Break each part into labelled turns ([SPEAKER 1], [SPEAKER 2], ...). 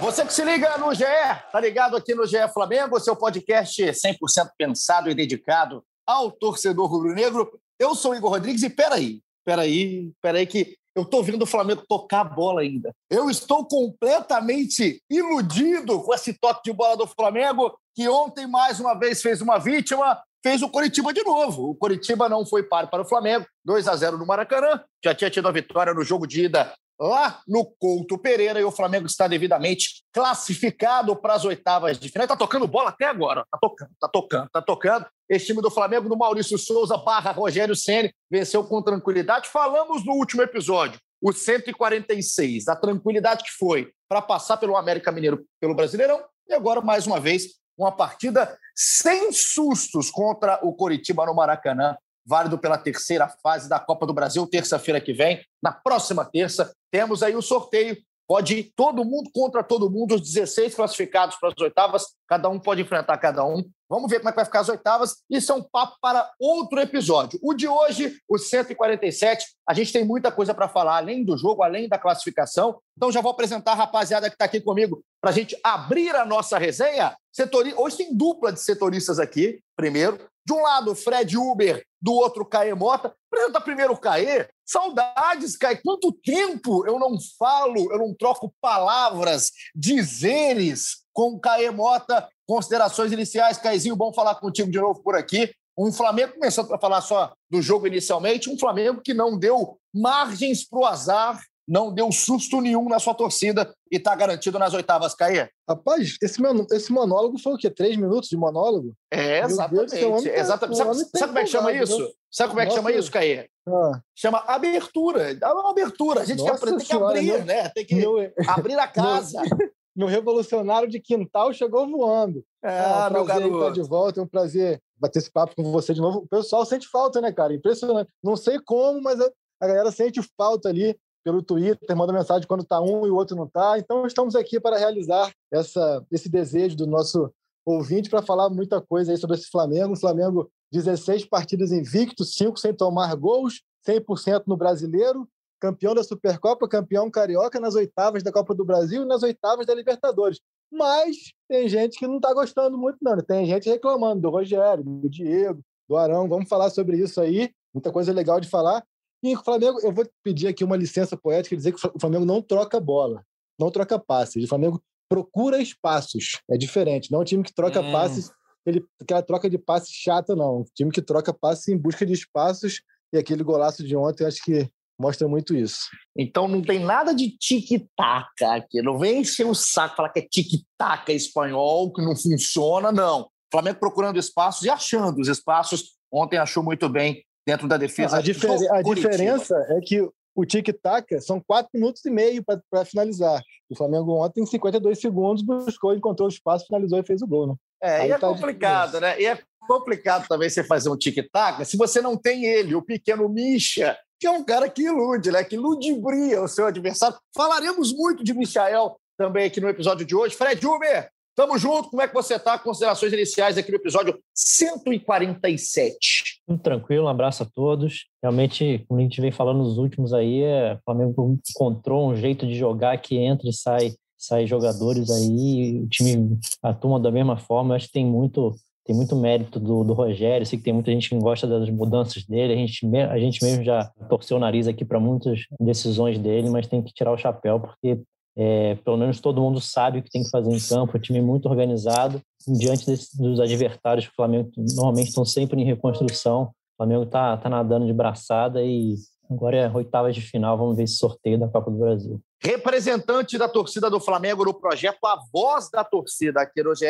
[SPEAKER 1] Você que se liga no GE, tá ligado aqui no GE Flamengo, seu podcast 100% pensado e dedicado ao torcedor rubro-negro. Eu sou o Igor Rodrigues e peraí, peraí, peraí que eu estou vendo o Flamengo tocar a bola ainda. Eu estou completamente iludido com esse toque de bola do Flamengo, que ontem, mais uma vez, fez uma vítima, fez o Coritiba de novo. O Coritiba não foi par para o Flamengo, 2 a 0 no Maracanã. Já tinha tido a vitória no jogo de ida lá no Couto Pereira e o Flamengo está devidamente classificado para as oitavas de final. Está tocando bola até agora. Está tocando, está tocando, está tocando. Esse time do Flamengo, do Maurício Souza barra Rogério Ceni venceu com tranquilidade. Falamos no último episódio, o 146, a tranquilidade que foi para passar pelo América Mineiro, pelo Brasileirão, e agora, mais uma vez, uma partida sem sustos contra o Coritiba no Maracanã válido pela terceira fase da Copa do Brasil, terça-feira que vem. Na próxima terça, temos aí o sorteio. Pode ir todo mundo contra todo mundo, os 16 classificados para as oitavas, cada um pode enfrentar cada um. Vamos ver como é que vai ficar as oitavas. Isso é um papo para outro episódio. O de hoje, o 147, a gente tem muita coisa para falar, além do jogo, além da classificação. Então já vou apresentar a rapaziada que está aqui comigo para a gente abrir a nossa resenha. Setori... Hoje tem dupla de setoristas aqui. Primeiro, de um lado, Fred Uber, do outro, Caê Mota. Apresenta primeiro o Caê. Saudades, Caê. Quanto tempo eu não falo, eu não troco palavras, dizeres com o Caê Mota. Considerações iniciais, Caezinho, bom falar contigo de novo por aqui. Um Flamengo, começando a falar só do jogo inicialmente, um Flamengo que não deu margens para o azar não deu susto nenhum na sua torcida e está garantido nas oitavas, Caê.
[SPEAKER 2] Rapaz, esse, esse monólogo foi o quê? Três minutos de monólogo?
[SPEAKER 1] É, exatamente. Deus, tá- exatamente. Sabe, sabe como é que chama isso? Sabe como é que Nossa. chama isso, Caê? Ah. Chama abertura. Dá uma abertura. A gente Nossa tem que abrir, meu... né? Tem que meu... abrir a casa.
[SPEAKER 2] meu revolucionário de quintal chegou voando.
[SPEAKER 1] Ah, é um meu garoto.
[SPEAKER 2] estar de volta, é um prazer bater esse papo com você de novo. O pessoal sente falta, né, cara? Impressionante. Não sei como, mas a galera sente falta ali pelo Twitter, manda mensagem quando está um e o outro não está. Então, estamos aqui para realizar essa, esse desejo do nosso ouvinte para falar muita coisa aí sobre esse Flamengo. O Flamengo, 16 partidas invictos, 5 sem tomar gols, 100% no brasileiro, campeão da Supercopa, campeão carioca nas oitavas da Copa do Brasil e nas oitavas da Libertadores. Mas tem gente que não está gostando muito, não. Né? Tem gente reclamando do Rogério, do Diego, do Arão. Vamos falar sobre isso aí. Muita coisa legal de falar. E o Flamengo, eu vou pedir aqui uma licença poética e dizer que o Flamengo não troca bola, não troca passes. O Flamengo procura espaços. É diferente. Não é um time que troca hum. passes, ele, aquela troca de passes chata, não. Um time que troca passes em busca de espaços. E aquele golaço de ontem, acho que mostra muito isso.
[SPEAKER 1] Então não tem nada de tic-tac aqui. Não vem encher o saco falar que é tic-tac espanhol, que não funciona, não. O Flamengo procurando espaços e achando os espaços. Ontem achou muito bem dentro da defesa.
[SPEAKER 2] A, difer a diferença é que o tic-tac são quatro minutos e meio para finalizar. O Flamengo ontem, em 52 segundos, buscou, encontrou o espaço, finalizou e fez o gol. Né?
[SPEAKER 1] É, Aí e é tá complicado, né? E é complicado também você fazer um tic-tac se você não tem ele, o pequeno Misha, que é um cara que ilude, né? Que ludibria o seu adversário. Falaremos muito de Michael também aqui no episódio de hoje. Fred Uber, Tamo junto, como é que você está? Considerações iniciais aqui no episódio 147.
[SPEAKER 3] Muito tranquilo, um abraço a todos. Realmente, como a gente vem falando nos últimos aí, é, o Flamengo encontrou um jeito de jogar que entra e sai, sai jogadores aí, o time atua da mesma forma. Eu acho que tem muito, tem muito mérito do, do Rogério. sei que tem muita gente que gosta das mudanças dele. A gente, a gente mesmo já torceu o nariz aqui para muitas decisões dele, mas tem que tirar o chapéu, porque é, pelo menos todo mundo sabe o que tem que fazer em campo, o time muito organizado. Diante desse, dos adversários, o Flamengo normalmente estão sempre em reconstrução. O Flamengo está tá nadando de braçada e agora é oitavas de final. Vamos ver esse sorteio da Copa do Brasil.
[SPEAKER 1] Representante da torcida do Flamengo no projeto A Voz da Torcida aqui no GE,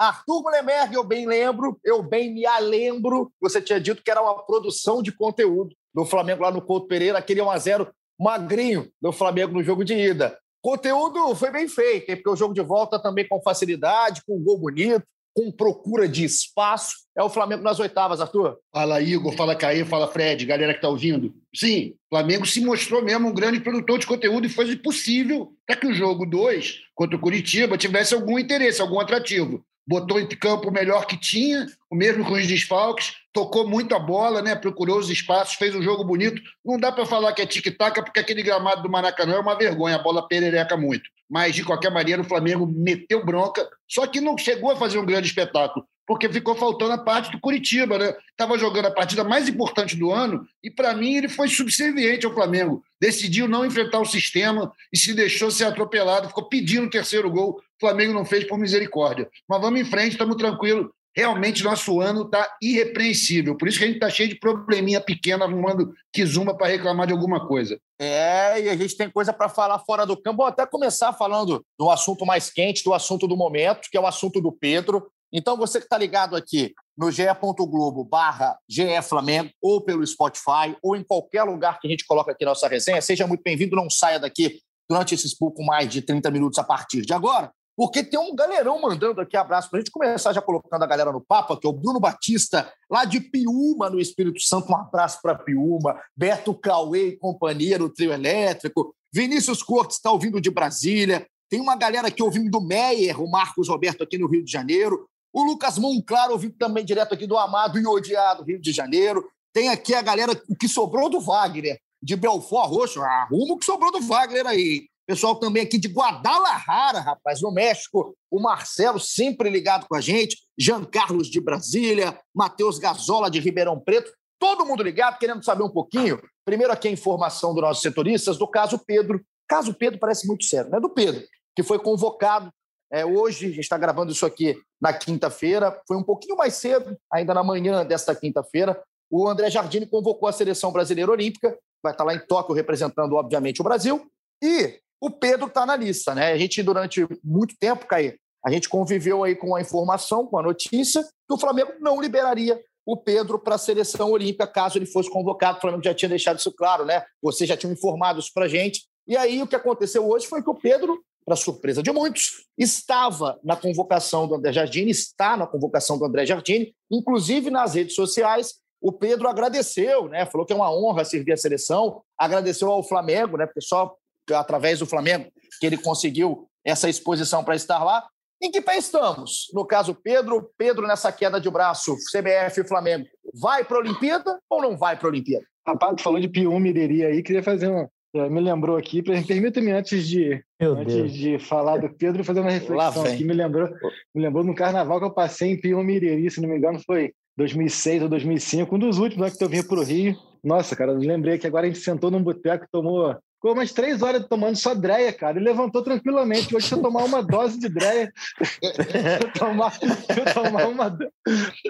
[SPEAKER 1] Arthur Mullenberg, eu bem lembro, eu bem me lembro, você tinha dito que era uma produção de conteúdo do Flamengo lá no Couto Pereira, aquele 1x0 magrinho do Flamengo no jogo de ida. Conteúdo foi bem feito, porque o jogo de volta também com facilidade, com um gol bonito. com procura de espaço. É o Flamengo nas oitavas, Arthur.
[SPEAKER 4] Fala, Igor, fala, Caí, fala, Fred, galera que está ouvindo. Sim, o Flamengo se mostrou mesmo um grande produtor de conteúdo e foi possível para que o jogo 2 contra o Curitiba tivesse algum interesse, algum atrativo botou em campo o melhor que tinha, o mesmo com os desfalques, tocou muito a bola, né? procurou os espaços, fez um jogo bonito. Não dá para falar que é tic-tac, porque aquele gramado do Maracanã é uma vergonha, a bola perereca muito. Mas, de qualquer maneira, o Flamengo meteu bronca, só que não chegou a fazer um grande espetáculo porque ficou faltando a parte do Curitiba, né? Estava jogando a partida mais importante do ano e, para mim, ele foi subserviente ao Flamengo. Decidiu não enfrentar o sistema e se deixou ser atropelado, ficou pedindo o terceiro gol. O Flamengo não fez por misericórdia. Mas vamos em frente, estamos tranquilos. Realmente, nosso ano está irrepreensível. Por isso que a gente está cheio de probleminha pequena, arrumando Kizumba para reclamar de alguma coisa.
[SPEAKER 1] É, e a gente tem coisa para falar fora do campo. Vou até começar falando do assunto mais quente, do assunto do momento, que é o assunto do Pedro. Então, você que está ligado aqui no ge.globo barra GE Flamengo, ou pelo Spotify, ou em qualquer lugar que a gente coloca aqui nossa resenha, seja muito bem-vindo, não saia daqui durante esses pouco mais de 30 minutos a partir de agora, porque tem um galerão mandando aqui abraço para a gente começar já colocando a galera no papo, aqui é o Bruno Batista, lá de Piúma, no Espírito Santo, um abraço para Piúma, Beto Cauê e companhia no trio elétrico, Vinícius Cortes está ouvindo de Brasília, tem uma galera aqui ouvindo do Meyer, o Marcos Roberto aqui no Rio de Janeiro, o Lucas Monclar, ouvindo também direto aqui do amado e odiado Rio de Janeiro. Tem aqui a galera que sobrou do Wagner, de Belfort Roxo. Arruma o que sobrou do Wagner aí. Pessoal também aqui de Guadalajara, rapaz, no México. O Marcelo sempre ligado com a gente. Jean Carlos de Brasília. Matheus Gazola de Ribeirão Preto. Todo mundo ligado, querendo saber um pouquinho. Primeiro aqui a informação dos nossos setoristas do caso Pedro. Caso Pedro parece muito sério, né? Do Pedro, que foi convocado é, hoje, a gente está gravando isso aqui na quinta-feira, foi um pouquinho mais cedo, ainda na manhã desta quinta-feira. O André Jardine convocou a seleção brasileira olímpica, vai estar tá lá em Tóquio representando, obviamente, o Brasil. E o Pedro está na lista, né? A gente, durante muito tempo, Caí, a gente conviveu aí com a informação, com a notícia, que o Flamengo não liberaria o Pedro para a seleção olímpica caso ele fosse convocado. O Flamengo já tinha deixado isso claro, né? Vocês já tinham informado isso para gente. E aí o que aconteceu hoje foi que o Pedro para surpresa de muitos, estava na convocação do André Jardine, está na convocação do André Jardine, inclusive nas redes sociais. O Pedro agradeceu, né? Falou que é uma honra servir a seleção, agradeceu ao Flamengo, né? Porque só através do Flamengo que ele conseguiu essa exposição para estar lá. Em que pé estamos? No caso, Pedro, Pedro nessa queda de braço, CBF e Flamengo, vai para a Olimpíada ou não vai para a Olimpíada?
[SPEAKER 2] Rapaz, falou de Ireri aí, queria fazer uma, me lembrou aqui, permita-me antes de antes de falar do Pedro, fazer uma reflexão aqui, me lembrou, me lembrou no carnaval que eu passei em Piumiriri, se não me engano, foi 2006 ou 2005, um dos últimos né, que eu vim para o Rio. Nossa, cara, eu lembrei que agora a gente sentou num boteco, tomou Ficou umas três horas tomando só dreia, cara, e levantou tranquilamente. Hoje, se eu tomar uma dose de dreia, se eu tomar, se eu tomar uma,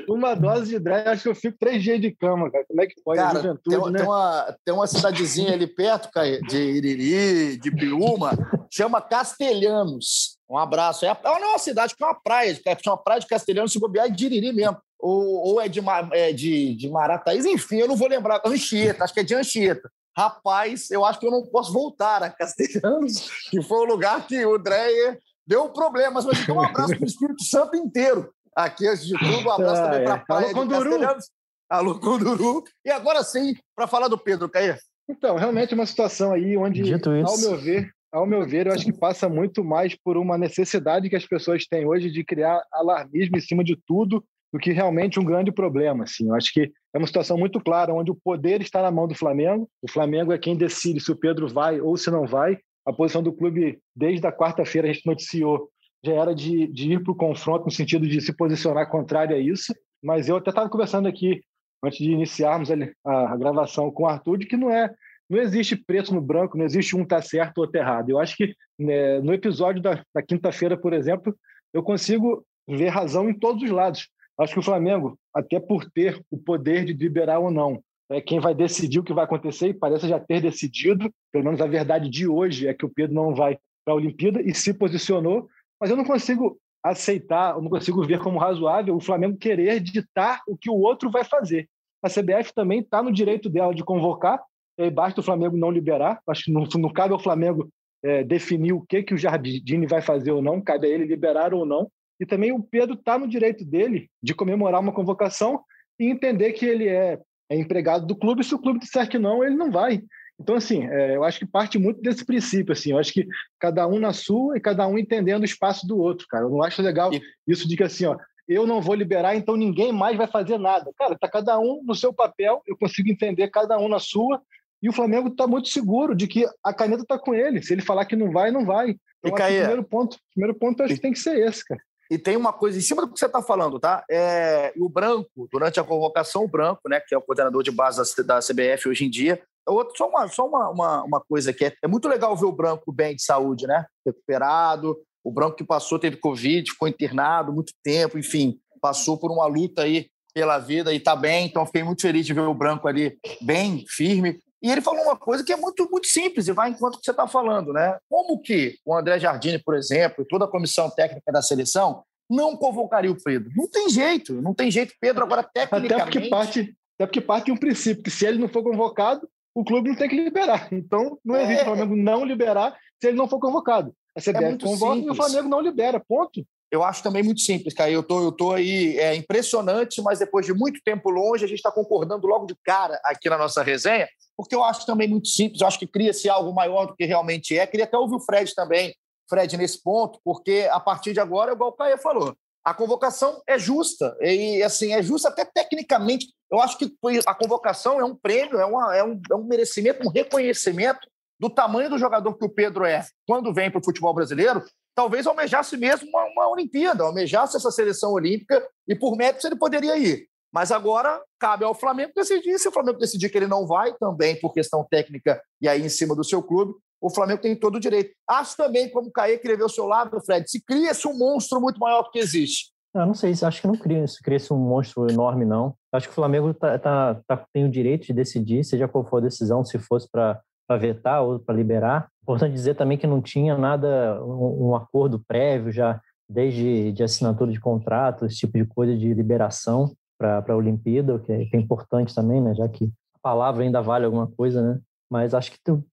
[SPEAKER 2] uma dose de dreia, acho que eu fico três dias de cama, cara. Como é que pode?
[SPEAKER 1] Cara, tem, né? tem, uma, tem uma cidadezinha ali perto, cara, de Iriri, de Piúma, chama Castelhanos. Um abraço. É, não é uma cidade, que é uma praia, é uma praia de Castelhanos, se bobear, é de Iriri mesmo. Ou, ou é, de, é de, de Marataízes, enfim, eu não vou lembrar. Anchieta, acho que é de Anchieta rapaz, eu acho que eu não posso voltar a Castelhanos, que foi o lugar que o Dreyer deu problemas. Mas então, um abraço para o Espírito Santo inteiro. Aqui, antes de tudo, um abraço ah, também para a praia Alô, de Castelhanos. Alô, Conduru. E agora sim, para falar do Pedro, Caí.
[SPEAKER 2] Então, realmente é uma situação aí onde, ao meu ver, ao meu ver, eu acho que passa muito mais por uma necessidade que as pessoas têm hoje de criar alarmismo em cima de tudo do que realmente um grande problema. Assim. Eu acho que é uma situação muito clara, onde o poder está na mão do Flamengo. O Flamengo é quem decide se o Pedro vai ou se não vai. A posição do clube, desde a quarta-feira, a gente noticiou, já era de, de ir para o confronto, no sentido de se posicionar contrário a isso. Mas eu até estava conversando aqui, antes de iniciarmos a, a, gravação com o Arthur, de que não é não existe preto no branco, não existe um tá certo ou outro errado. Eu acho que né, no episódio da, da quinta-feira, por exemplo, eu consigo ver razão em todos os lados. Acho que o Flamengo, até por ter o poder de liberar ou não, é quem vai decidir o que vai acontecer e parece já ter decidido, pelo menos a verdade de hoje é que o Pedro não vai para a Olimpíada e se posicionou, mas eu não consigo aceitar, eu não consigo ver como razoável o Flamengo querer ditar o que o outro vai fazer. A CBF também está no direito dela de convocar, e basta o Flamengo não liberar. Acho que não, não cabe ao Flamengo é, definir o que, que o Jardine vai fazer ou não, cabe a ele liberar ou não. E também o Pedro está no direito dele de comemorar uma convocação e entender que ele é, é empregado do clube. E se o clube disser que não, ele não vai. Então, assim, é, eu acho que parte muito desse princípio, assim, eu acho que cada um na sua e cada um entendendo o espaço do outro, cara. Eu não acho legal e... isso de que, assim, ó, eu não vou liberar, então ninguém mais vai fazer nada. Cara, tá cada um no seu papel, eu consigo entender cada um na sua, e o Flamengo está muito seguro de que a caneta está com ele. Se ele falar que não vai, não vai. Então, o primeiro ponto, primeiro ponto acho que tem que ser esse, cara.
[SPEAKER 1] E tem uma coisa em cima do que você está falando, tá? É, o Branco, durante a convocação, o Branco, né, que é o coordenador de base da, CBF hoje em dia, é outro, só uma, só uma, uma, uma coisa que é, é muito legal ver o Branco bem de saúde, né? Recuperado. O Branco que passou, teve Covid, ficou internado muito tempo, enfim, passou por uma luta aí pela vida e está bem. Então, fiquei muito feliz de ver o Branco ali bem firme. E ele falou uma coisa que é muito, muito simples e vai enquanto que você está falando, né? Como que o André Jardine, por exemplo, e toda a comissão técnica da seleção não convocaria o Pedro? Não tem jeito, não tem jeito. Pedro agora tecnicamente...
[SPEAKER 2] Até porque parte, até porque parte de um princípio, que se ele não for convocado, o clube não tem que liberar. Então, não é. existe o Flamengo não liberar se ele não for convocado. A CBF é convoca simples. e o Flamengo não libera, ponto.
[SPEAKER 1] Eu acho também muito simples, Caio. Eu tô, eu tô aí é impressionante, mas depois de muito tempo longe, a gente está concordando logo de cara aqui na nossa resenha, porque eu acho também muito simples. Eu acho que cria-se algo maior do que realmente é. Queria até ouvir o Fred também, Fred, nesse ponto, porque a partir de agora, igual o Caio falou, a convocação é justa. E, assim, é justa até tecnicamente. Eu acho que a convocação é um prêmio, é, uma, é, um, é um merecimento, um reconhecimento do tamanho do jogador que o Pedro é quando vem para o futebol brasileiro talvez almejasse mesmo uma, uma Olimpíada, almejasse essa seleção olímpica e por méritos ele poderia ir. Mas agora cabe ao Flamengo decidir. Se o Flamengo decidir que ele não vai, também por questão técnica e aí em cima do seu clube, o Flamengo tem todo o direito. Acho também, como o Caê o seu lado, Fred, se cria-se um monstro muito maior do que existe.
[SPEAKER 3] Eu não sei, acho que não cria, se cria-se um monstro enorme, não. Acho que o Flamengo tá, tá, tá, tem o direito de decidir, seja qual for a decisão, se fosse para vetar ou para liberar. Importante dizer também que não tinha nada, um, um acordo prévio já, desde de assinatura de contrato, esse tipo de coisa de liberação para a Olimpíada, que é, que é importante também, né? Já que a palavra ainda vale alguma coisa, né? Mas acho que tu,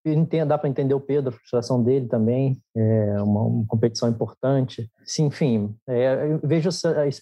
[SPEAKER 3] dá para entender o Pedro, a frustração dele também, é uma, uma competição importante. Sim, enfim, é, eu vejo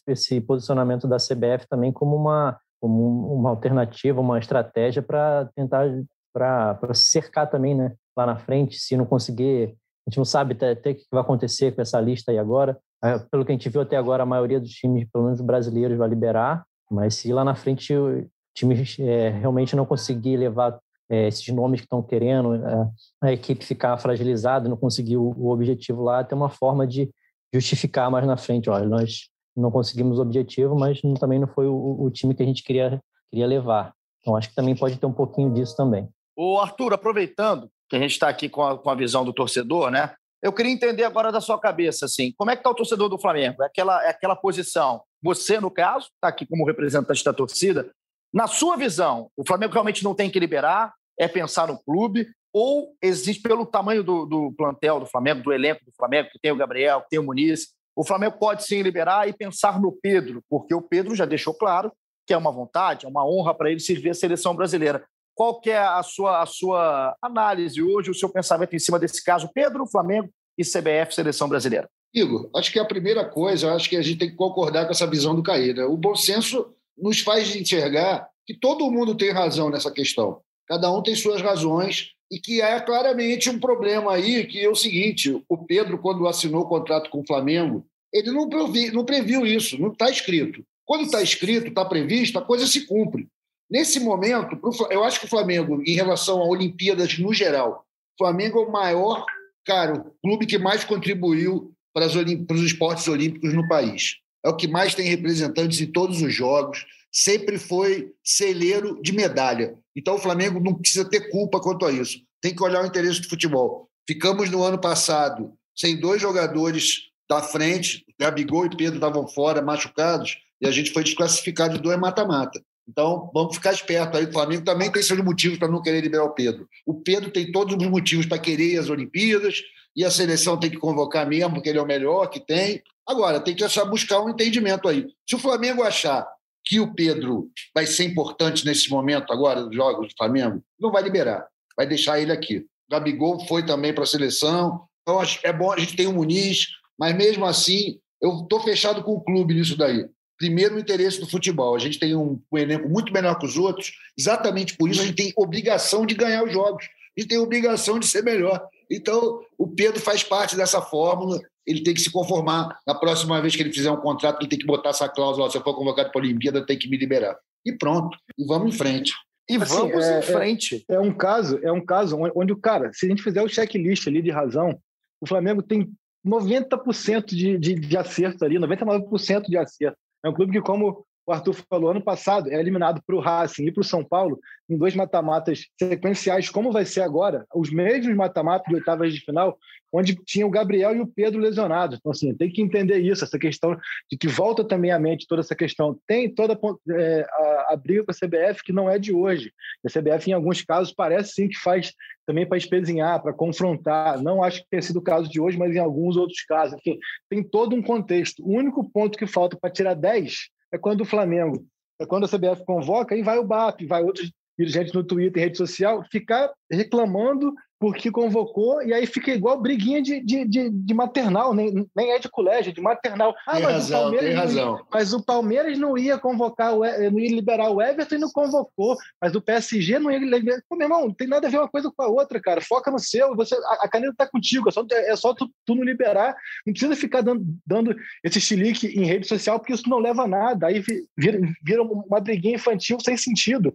[SPEAKER 3] esse posicionamento da CBF também como uma, como uma alternativa, uma estratégia para tentar para cercar também, né? Lá na frente, se não conseguir, a gente não sabe até, o que vai acontecer com essa lista aí agora. É, pelo que a gente viu até agora, a maioria dos times, pelo menos brasileiros, vai liberar, mas se lá na frente o time é, realmente não conseguir levar é, esses nomes que estão querendo, é, a equipe ficar fragilizada, não conseguir o, o, objetivo lá, tem uma forma de justificar mais na frente. Olha, nós não conseguimos o objetivo, mas também não foi o, o time que a gente queria, queria levar. Então, acho que também pode ter um pouquinho disso também.
[SPEAKER 1] O Arthur, aproveitando, que a gente está aqui com a, com a visão do torcedor, né? Eu queria entender agora da sua cabeça, assim, como é que está o torcedor do Flamengo? É aquela, é aquela posição. Você, no caso, está aqui como representante da torcida. Na sua visão, o Flamengo realmente não tem que liberar, é pensar no clube, ou existe, pelo tamanho do, do plantel do Flamengo, do elenco do Flamengo, que tem o Gabriel, que tem o Muniz, o Flamengo pode sim liberar e pensar no Pedro, porque o Pedro já deixou claro que é uma vontade, é uma honra para ele servir a seleção brasileira. Qual que é a sua, a sua análise hoje, o seu pensamento em cima desse caso, Pedro, Flamengo e CBF, Seleção Brasileira?
[SPEAKER 4] Igor, acho que a primeira coisa, acho que a gente tem que concordar com essa visão do Caída. O bom senso nos faz enxergar que todo mundo tem razão nessa questão. Cada um tem suas razões e que é claramente um problema aí, que é o seguinte, o Pedro, quando assinou o contrato com o Flamengo, ele não, previ, não previu isso, não está escrito. Quando está escrito, está previsto, a coisa se cumpre. Nesse momento, eu acho que o Flamengo, em relação a Olimpíadas no geral, o Flamengo é o maior, cara, o clube que mais contribuiu para, os esportes olímpicos no país. É o que mais tem representantes em todos os jogos, sempre foi celeiro de medalha. Então o Flamengo não precisa ter culpa quanto a isso. Tem que olhar o interesse do futebol. Ficamos no ano passado sem dois jogadores da frente, Gabigol e Pedro estavam fora, machucados, e a gente foi desclassificado de dois mata-mata. Então, vamos ficar esperto aí. O Flamengo também tem seus motivos para não querer liberar o Pedro. O Pedro tem todos os motivos para querer as Olimpíadas e a seleção tem que convocar mesmo, porque ele é o melhor que tem. Agora, tem que achar, buscar um entendimento aí. Se o Flamengo achar que o Pedro vai ser importante nesse momento agora dos jogos do Flamengo, não vai liberar, vai deixar ele aqui. O Gabigol foi também para a seleção. Então, é bom, a gente tem o Muniz, mas mesmo assim, Eu estou fechado com o clube nisso daí. Primeiro, o interesse do futebol. A gente tem um, um elenco muito menor que os outros, exatamente por isso a gente tem obrigação de ganhar os jogos. A gente tem obrigação de ser melhor. Então, o Pedro faz parte dessa fórmula. Ele tem que se conformar. Na próxima vez que ele fizer um contrato, ele tem que botar essa cláusula: se eu for convocado para a Olimpíada, tem que me liberar. E pronto. E vamos em frente.
[SPEAKER 1] E assim, vamos é, em frente.
[SPEAKER 2] É, é, um caso, é um caso onde o cara, se a gente fizer o checklist ali de razão, o Flamengo tem 90% de, de, de acerto ali, 99% de acerto. É um clube que, como o Arthur falou, ano passado é eliminado para o Racing e para o São Paulo em dois mata-matas sequenciais, como vai ser agora, os mesmos mata-matas de oitavas de final, onde tinha o Gabriel e o Pedro lesionados. Então, assim, tem que entender isso, essa questão de que volta também à mente toda essa questão. Tem toda é, a, a, briga com a CBF que não é de hoje. A CBF, em alguns casos, parece sim que faz também para espezinhar, para confrontar. Não acho que tenha sido o caso de hoje, mas em alguns outros casos. Enfim, tem todo um contexto. O único ponto que falta para tirar 10 é quando o Flamengo, é quando a CBF convoca, e vai o BAP, vai outros dirigentes no Twitter rede social, ficar reclamando porque convocou, e aí fica igual briguinha de, de, de, de maternal, nem, nem é de colégio, de maternal.
[SPEAKER 4] Ah, tem mas razão, o Palmeiras tem razão.
[SPEAKER 2] Ia, mas o Palmeiras não ia convocar, não ia liberar o Everton e não convocou, mas o PSG não ia liberar. Pô, meu irmão, não tem nada a ver uma coisa com a outra, cara. Foca no seu, você, a, a caneta tá contigo, é só, é só tu, tu não liberar. Não precisa ficar dando, dando esse chilique em rede social, porque isso não leva a nada. Aí vira, vira uma briguinha infantil sem sentido.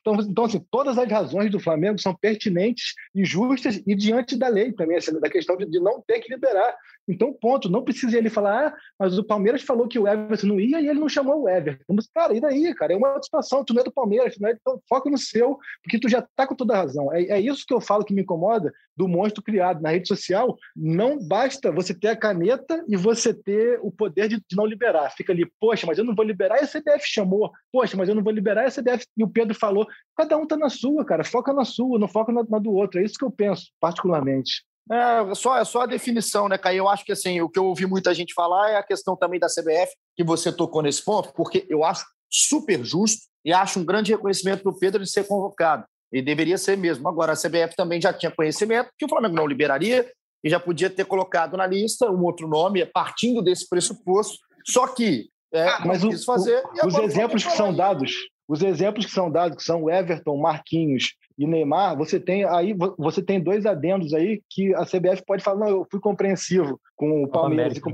[SPEAKER 2] Então, então, assim, todas as razões do Flamengo são pertinentes injustas e diante da lei também, assim, da questão de, de, não ter que liberar. Então, ponto, não precisa ele falar, ah, mas o Palmeiras falou que o Everton não ia e ele não chamou o Everton. Mas, cara, e daí, cara? É uma situação, tu não é do Palmeiras, não é, então foca no seu, porque tu já tá com toda a razão. É, é isso que eu falo que me incomoda do monstro criado na rede social. Não basta você ter a caneta e você ter o poder de, de não liberar. Fica ali, poxa, mas eu não vou liberar e a CBF chamou. Poxa, mas eu não vou liberar e a CBF. E o Pedro falou. Cada um tá na sua, cara. Foca na sua, não foca na, na do outro. É isso que eu penso, particularmente.
[SPEAKER 1] É só, é só a definição, né, Caio? Eu acho que assim, o que eu ouvi muita gente falar é a questão também da CBF, que você tocou nesse ponto, porque eu acho super justo e acho um grande reconhecimento para o Pedro de ser convocado. E deveria ser mesmo. Agora, a CBF também já tinha conhecimento que o Flamengo não liberaria e já podia ter colocado na lista um outro nome, partindo desse pressuposto. Só que
[SPEAKER 2] é, ah, mas o, fazer, o, os exemplos que são dados, os exemplos que são dados, que são Everton, Marquinhos e Neymar, você tem aí você tem dois adendos aí que a CBF pode falar, não, eu fui compreensivo com o Palmeiras e com,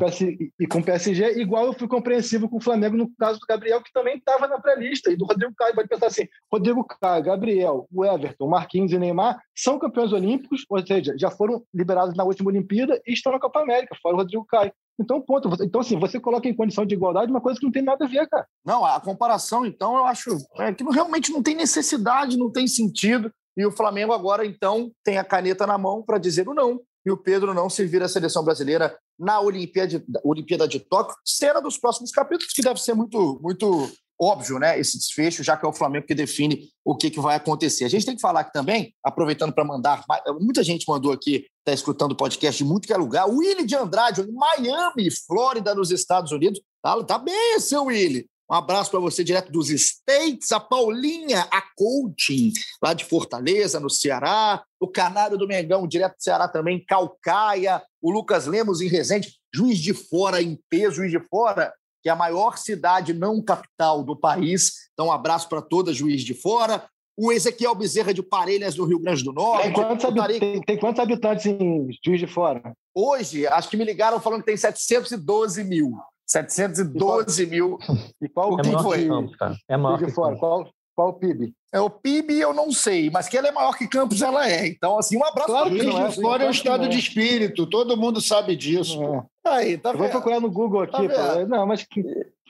[SPEAKER 2] e com o PSG, igual eu fui compreensivo com o Flamengo no caso do Gabriel, que também estava na pré-lista, e do Rodrigo Caio, pode pensar assim, Rodrigo Caio, Gabriel, o Everton, Marquinhos e Neymar são campeões olímpicos, ou seja, já foram liberados na última Olimpíada e estão na Copa América, fora o Rodrigo Caio. Então, ponto. Então, assim, você coloca em condição de igualdade uma coisa que não tem nada a ver, cara.
[SPEAKER 1] Não, a comparação, então, eu acho é, que realmente não tem necessidade, não tem sentido. E o Flamengo agora, então, tem a caneta na mão para dizer o não. E o Pedro não servir a seleção brasileira na Olimpíada, Olimpíada de Tóquio, cena dos próximos capítulos, que deve ser muito, muito óbvio, né? Esse desfecho, já que é o Flamengo que define o que, que vai acontecer. A gente tem que falar aqui também, aproveitando para mandar, muita gente mandou aqui, está escutando o podcast de muito que é lugar. O Willi de Andrade, Miami, Flórida, nos Estados Unidos. Tá, tá bem, seu Willi. Um abraço para você direto dos States, a Paulinha, a coaching, lá de Fortaleza, no Ceará, o Canário do Mengão, direto do Ceará também, Calcaia, o Lucas Lemos em Resende, Juiz de Fora em peso, Juiz de Fora, que é a maior cidade não capital do país. Então, um abraço para toda Juiz de Fora. O Ezequiel Bezerra de Parelhas, no Rio Grande do Norte.
[SPEAKER 2] Tem quantos, habit... tem, tem quantos habitantes em Juiz de Fora?
[SPEAKER 1] Hoje, acho que me ligaram falando que tem 712 mil. 712 mil.
[SPEAKER 2] E qual
[SPEAKER 3] é o foi? Campos,
[SPEAKER 2] é maior que fora. Qual, qual o PIB?
[SPEAKER 1] É o PIB, eu não sei, mas que ela é maior que Campos, ela é. Então, assim, um abraço
[SPEAKER 4] claro para o é, Fora é um estado de espírito, todo mundo sabe disso. É.
[SPEAKER 2] Aí, tá vou procurar no Google aqui. Tá não, mas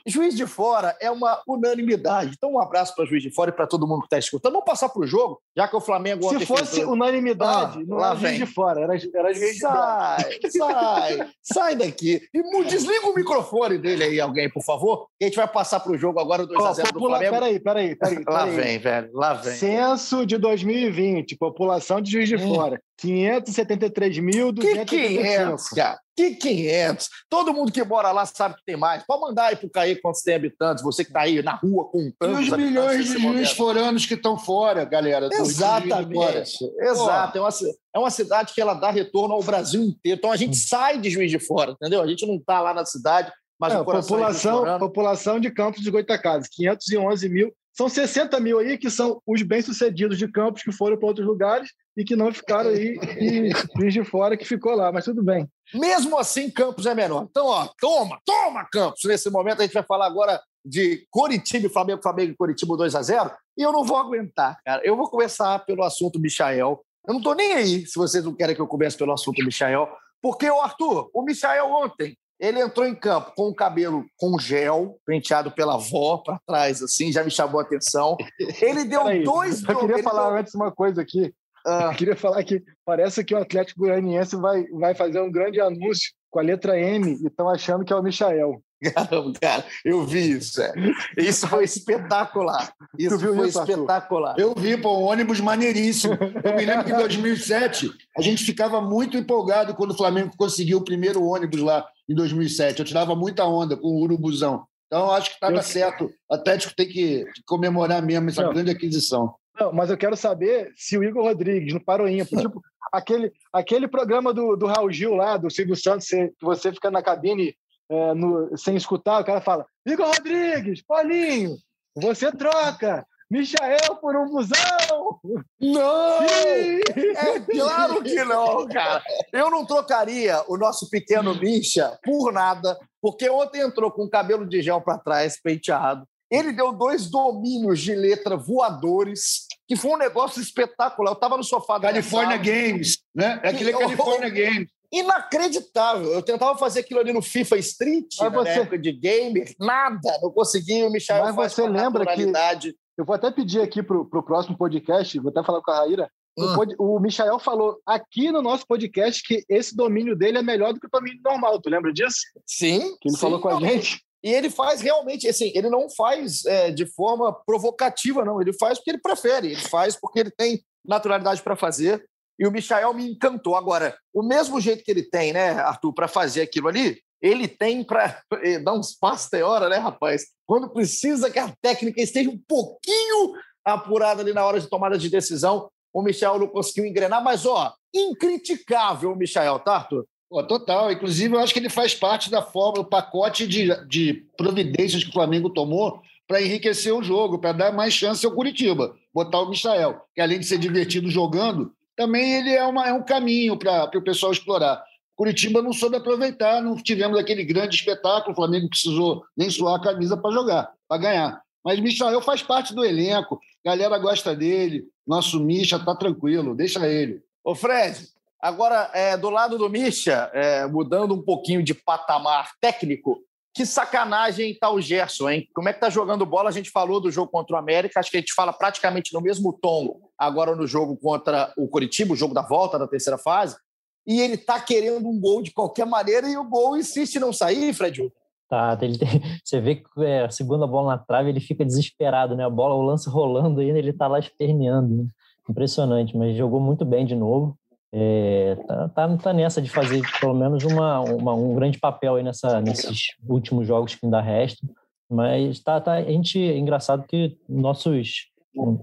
[SPEAKER 1] Juiz de Fora é uma unanimidade. Então, um abraço para Juiz de Fora e para todo mundo que está escutando. Vamos passar para o jogo, já que o Flamengo.
[SPEAKER 2] Se fosse fez... unanimidade, ah, não era Juiz de Fora, era, era Juiz de
[SPEAKER 1] Sai, sai, sai daqui. E desliga o microfone dele aí, alguém, por favor. E a gente vai passar para o jogo agora, 2x0 do Flamengo.
[SPEAKER 2] Peraí, peraí, peraí.
[SPEAKER 1] Lá vem, velho, lá vem.
[SPEAKER 2] Censo de 2020, população de Juiz de hum. Fora. 573.285.
[SPEAKER 1] Que 500, cara? Que 500? Todo mundo que mora lá sabe que tem mais. Pode mandar aí pro Caí quantos tem habitantes. Você que tá aí na rua com
[SPEAKER 4] E os milhões de juiz foranos que estão fora, galera. fora.
[SPEAKER 1] Exatamente. Exato. É uma, é uma cidade que ela dá retorno ao Brasil inteiro. Então a gente sai de Juiz de Fora, entendeu? A gente não tá lá na cidade, mas
[SPEAKER 2] É,
[SPEAKER 1] o coração é
[SPEAKER 2] população,
[SPEAKER 1] juiz-forano.
[SPEAKER 2] população de Campos de Goitacazes, 511 mil. São 60 mil aí que são os bem-sucedidos de Campos que foram para outros lugares e que não ficaram aí e de Fora que ficou lá, mas tudo bem.
[SPEAKER 1] Mesmo assim, Campos é menor. Então, ó, toma, toma, Campos. Nesse momento, a gente vai falar agora de Coritiba e Flamengo, Flamengo e Coritiba 2 a 0 E eu não vou aguentar, cara. Eu vou começar pelo assunto Michael. Eu não tô nem aí se vocês não querem que eu comece pelo assunto Michael. Porque, o Arthur, o Michael ontem, ele entrou em campo com o cabelo com gel, penteado pela avó para trás, assim, já me chamou a atenção. Ele deu
[SPEAKER 2] Peraí,
[SPEAKER 1] dois...
[SPEAKER 2] Eu queria falar
[SPEAKER 1] deu-
[SPEAKER 2] antes uma coisa aqui.
[SPEAKER 1] Ah,
[SPEAKER 2] Eu queria falar que parece que o Atlético Goianiense vai, vai fazer um grande anúncio com a letra M e estão achando que é o Michael.
[SPEAKER 1] Caramba, cara, eu vi isso. é. Isso foi espetacular. Isso
[SPEAKER 2] viu
[SPEAKER 1] foi
[SPEAKER 2] isso, Arthur?
[SPEAKER 1] espetacular.
[SPEAKER 4] Eu vi, pô, um ônibus maneiríssimo. Eu me lembro que em 2007 a gente ficava muito empolgado quando o Flamengo conseguiu o primeiro ônibus lá em 2007. Eu tirava muita onda com o Urubuzão. Então, eu acho que estava
[SPEAKER 2] Eu-
[SPEAKER 4] certo. O Atlético tem que comemorar mesmo essa
[SPEAKER 2] Não.
[SPEAKER 4] grande aquisição.
[SPEAKER 2] Não, mas eu quero saber se o Igor Rodrigues, no Paro Ímpar, tipo, aquele, aquele programa do, do Raul Gil lá, do Silvio Santos, que você fica na cabine é, no- sem escutar, o cara fala: Igor Rodrigues, Paulinho, você troca Michael por um busão!
[SPEAKER 1] Não!
[SPEAKER 2] Sim!
[SPEAKER 1] É claro que não, cara. Eu não trocaria o nosso pequeno Misha por nada, porque ontem entrou com o cabelo de gel para trás, penteado. Ele deu dois domínios de letra voadores, que foi um negócio espetacular. Eu estava no sofá da
[SPEAKER 4] California. Games, né? É aquele California Games.
[SPEAKER 1] Inacreditável. Eu tentava fazer aquilo ali no FIFA Street,
[SPEAKER 2] Mas
[SPEAKER 1] na
[SPEAKER 2] você-
[SPEAKER 1] época de gamer. Nada. Não consegui. O Michel
[SPEAKER 2] Mas
[SPEAKER 1] faz
[SPEAKER 2] você lembra que-. Eu vou até pedir aqui para o próximo podcast, vou até falar com a Raíra. O, pod- o Michael falou aqui no nosso podcast que esse domínio dele é melhor do que o domínio normal. Tu lembra disso?
[SPEAKER 1] Sim.
[SPEAKER 2] Que ele
[SPEAKER 1] sim.
[SPEAKER 2] falou com a
[SPEAKER 1] Não,
[SPEAKER 2] gente?
[SPEAKER 1] E ele faz realmente, assim, ele não faz é, de forma provocativa, não. Ele faz porque ele prefere, ele faz porque ele tem naturalidade para fazer. E o Michael me encantou. Agora, o mesmo jeito que ele tem, né, Arthur, para fazer aquilo ali, ele tem para dar uns passos tem hora, né, rapaz? Quando precisa que a técnica esteja um pouquinho apurada ali na hora de tomada de decisão, o Michael não conseguiu engrenar, mas, ó, incriticável o Michael, tá, Arthur?
[SPEAKER 4] Pô, total. Inclusive, eu acho que ele faz parte da forma, o pacote de, de providências que o Flamengo tomou para enriquecer o jogo, para dar mais chance ao Curitiba. Botar o Michael, que além de ser divertido jogando, também ele é, uma, é um caminho para o pessoal explorar. Curitiba não soube aproveitar, não tivemos aquele grande espetáculo, o Flamengo precisou nem suar a camisa para jogar, para ganhar. Mas Michael faz parte do elenco, a galera gosta dele, nosso Misha tá tranquilo, deixa ele.
[SPEAKER 1] Ô, Fred, agora, é, do lado do Misha, é, mudando um pouquinho de patamar técnico, que sacanagem tá o Gerson, hein? Como é que tá jogando bola? A gente falou do jogo contra o América, acho que a gente fala praticamente no mesmo tom agora no jogo contra o Coritiba, o jogo da volta da terceira fase, e ele tá querendo um gol de qualquer maneira e o gol insiste em não sair, Fred.
[SPEAKER 3] Tá, ele tem- você vê que é, a segunda bola na trave, ele fica desesperado, né? A bola, o lance rolando ainda, ele tá lá esperneando. né? Impressionante, mas jogou muito bem de novo. É, tá, tá, tá nessa de fazer pelo menos uma, uma- um grande papel aí nessa, nesses últimos jogos que ainda restam. Mas tá, tá, a gente, é engraçado que nossos,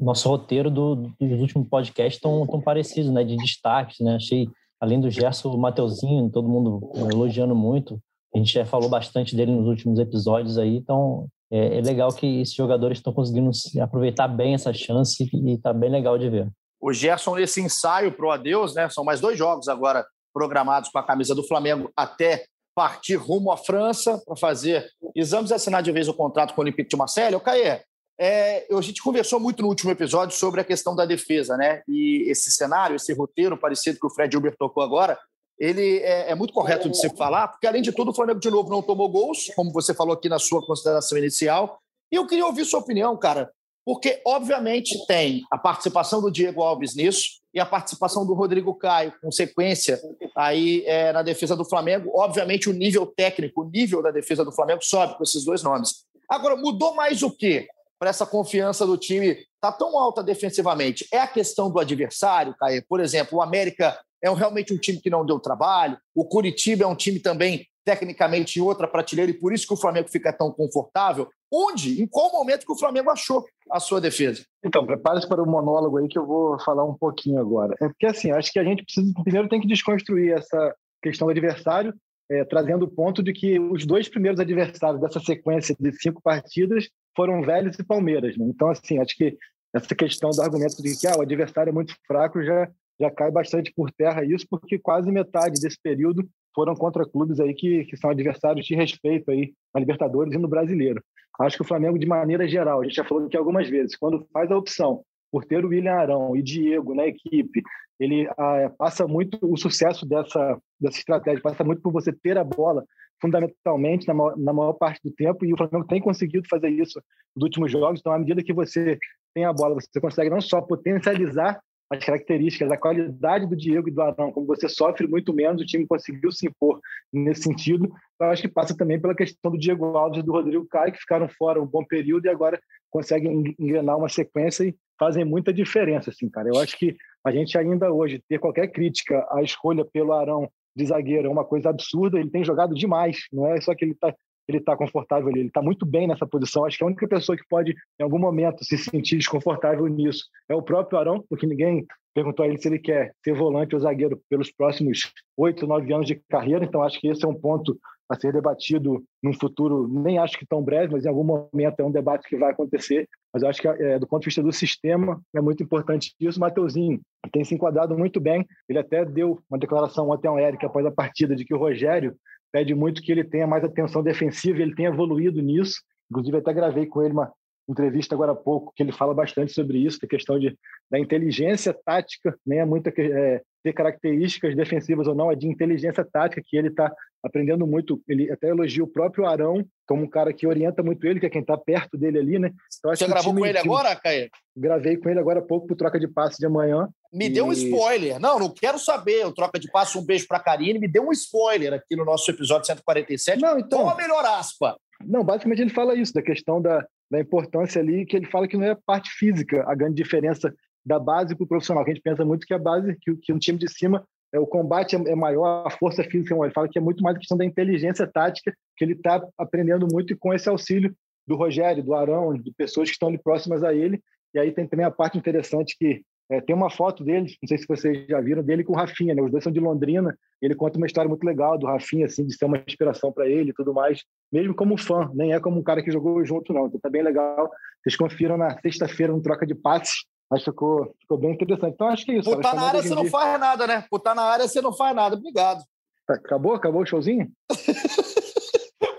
[SPEAKER 3] nosso roteiro do, dos últimos podcasts estão tão parecidos, né? De destaques, né? Achei, além do Gerson, o Mateuzinho, todo mundo é, elogiando muito. A gente já falou bastante dele nos últimos episódios aí, então é, é legal que esses jogadores estão conseguindo se aproveitar bem essa chance e tá bem legal de ver.
[SPEAKER 1] O Gerson, nesse ensaio pro adeus, né? São mais dois jogos agora programados com a camisa do Flamengo até partir rumo à França para fazer exames e assinar de vez o contrato com o Olympique de Marseille. O Caê, é, a gente conversou muito no último episódio sobre a questão da defesa, né? E esse cenário, esse roteiro parecido que o Fred Gilbert tocou agora, ele é, é muito correto de se falar, porque além de tudo, o Flamengo de novo não tomou gols, como você falou aqui na sua consideração inicial. E eu queria ouvir sua opinião, cara, porque obviamente tem a participação do Diego Alves nisso e a participação do Rodrigo Caio, com sequência aí é, na defesa do Flamengo. Obviamente o nível técnico, o nível da defesa do Flamengo sobe com esses dois nomes. Agora, mudou mais o quê? para essa confiança do time tá tão alta defensivamente? É a questão do adversário, Caio? Por exemplo, o América é realmente um time que não deu trabalho, o Curitiba é um time também tecnicamente em outra prateleira e por isso que o Flamengo fica tão confortável. Onde, em qual momento que o Flamengo achou a sua defesa?
[SPEAKER 2] Então, prepare-se para o monólogo aí que eu vou falar um pouquinho agora. É porque, assim, acho que a gente precisa, primeiro tem que desconstruir essa questão do adversário, é, trazendo o ponto de que os dois primeiros adversários dessa sequência de cinco partidas foram Vélez e Palmeiras. Né? Então, assim, acho que essa questão do argumento de que ah, o adversário é muito fraco já, já cai bastante por terra isso, porque quase metade desse período foram contra clubes aí que, que são adversários de respeito aí na Libertadores e no Brasileiro. Acho que o Flamengo, de maneira geral, a gente já falou aqui algumas vezes, quando faz a opção por ter o William Arão e Diego na equipe, ele ah, passa muito o sucesso dessa, dessa estratégia, passa muito por você ter a bola fundamentalmente na maior, na maior parte do tempo e o Flamengo tem conseguido fazer isso nos últimos jogos. Então, à medida que você tem a bola, você consegue não só potencializar as características, a qualidade do Diego e do Arão, como você sofre muito menos, o time conseguiu se impor nesse sentido. Eu acho que passa também pela questão do Diego Alves e do Rodrigo Caio, que ficaram fora um bom período e agora conseguem engrenar uma sequência e fazem muita diferença, assim, cara. Eu acho que a gente ainda hoje ter qualquer crítica à escolha pelo Arão de zagueiro é uma coisa absurda, ele tem jogado demais, não é só que ele está ele está confortável ali, ele está muito bem nessa posição. Acho que a única pessoa que pode, em algum momento, se sentir desconfortável nisso é o próprio Arão, porque ninguém perguntou a ele se ele quer ser volante ou zagueiro pelos próximos oito, nove anos de carreira. Então, acho que esse é um ponto a ser debatido num futuro, nem acho que tão breve, mas em algum momento é um debate que vai acontecer. Mas eu acho que, é, do ponto de vista do sistema, é muito importante isso. Mateuzinho tem se enquadrado muito bem. Ele até deu uma declaração ontem ao Eric após a partida de que o Rogério pede muito que ele tenha mais atenção defensiva e ele tem evoluído nisso. Inclusive, até gravei com ele uma entrevista agora há pouco, que ele fala bastante sobre isso, a questão de, da inteligência tática, nem é muito ter características defensivas ou não, é de inteligência tática, que ele está aprendendo muito. Ele até elogia o próprio Arão como um cara que orienta muito ele, que é quem está perto dele ali, né?
[SPEAKER 1] Então, Você gravou com ele agora, Caio?
[SPEAKER 2] Gravei com ele agora há pouco para troca de passe de amanhã.
[SPEAKER 1] Me e... deu um spoiler. Não, não quero saber. O troca de passe, um beijo para Karine. Me deu um spoiler aqui no nosso episódio 147. Não, então... Qual a melhor aspa?
[SPEAKER 2] Não, basicamente ele fala isso, da questão da, da importância ali, que ele fala que não é a parte física a grande diferença da base para o profissional. Que a gente pensa muito que a base, que, que um time de cima, o combate é, é maior, a força física é maior. Ele fala que é muito mais questão da inteligência tática, que ele está aprendendo muito e com esse auxílio do Rogério, do Arão, de pessoas que estão ali próximas a ele. E aí tem também a parte interessante que é, tem uma foto dele, não sei se vocês já viram, dele com o Rafinha, né? Os dois são de Londrina. Ele conta uma história muito legal do Rafinha, assim, de ser uma inspiração para ele e tudo mais, mesmo como fã, nem é como um cara que jogou junto, não. Então tá bem legal. Vocês confiram na sexta-feira no troca de passes. Mas ficou, ficou bem interessante. Então acho que é isso.
[SPEAKER 1] Por tá na área você não faz nada, né? Por na área você não faz nada. Obrigado.
[SPEAKER 2] Tá, acabou? Acabou o showzinho?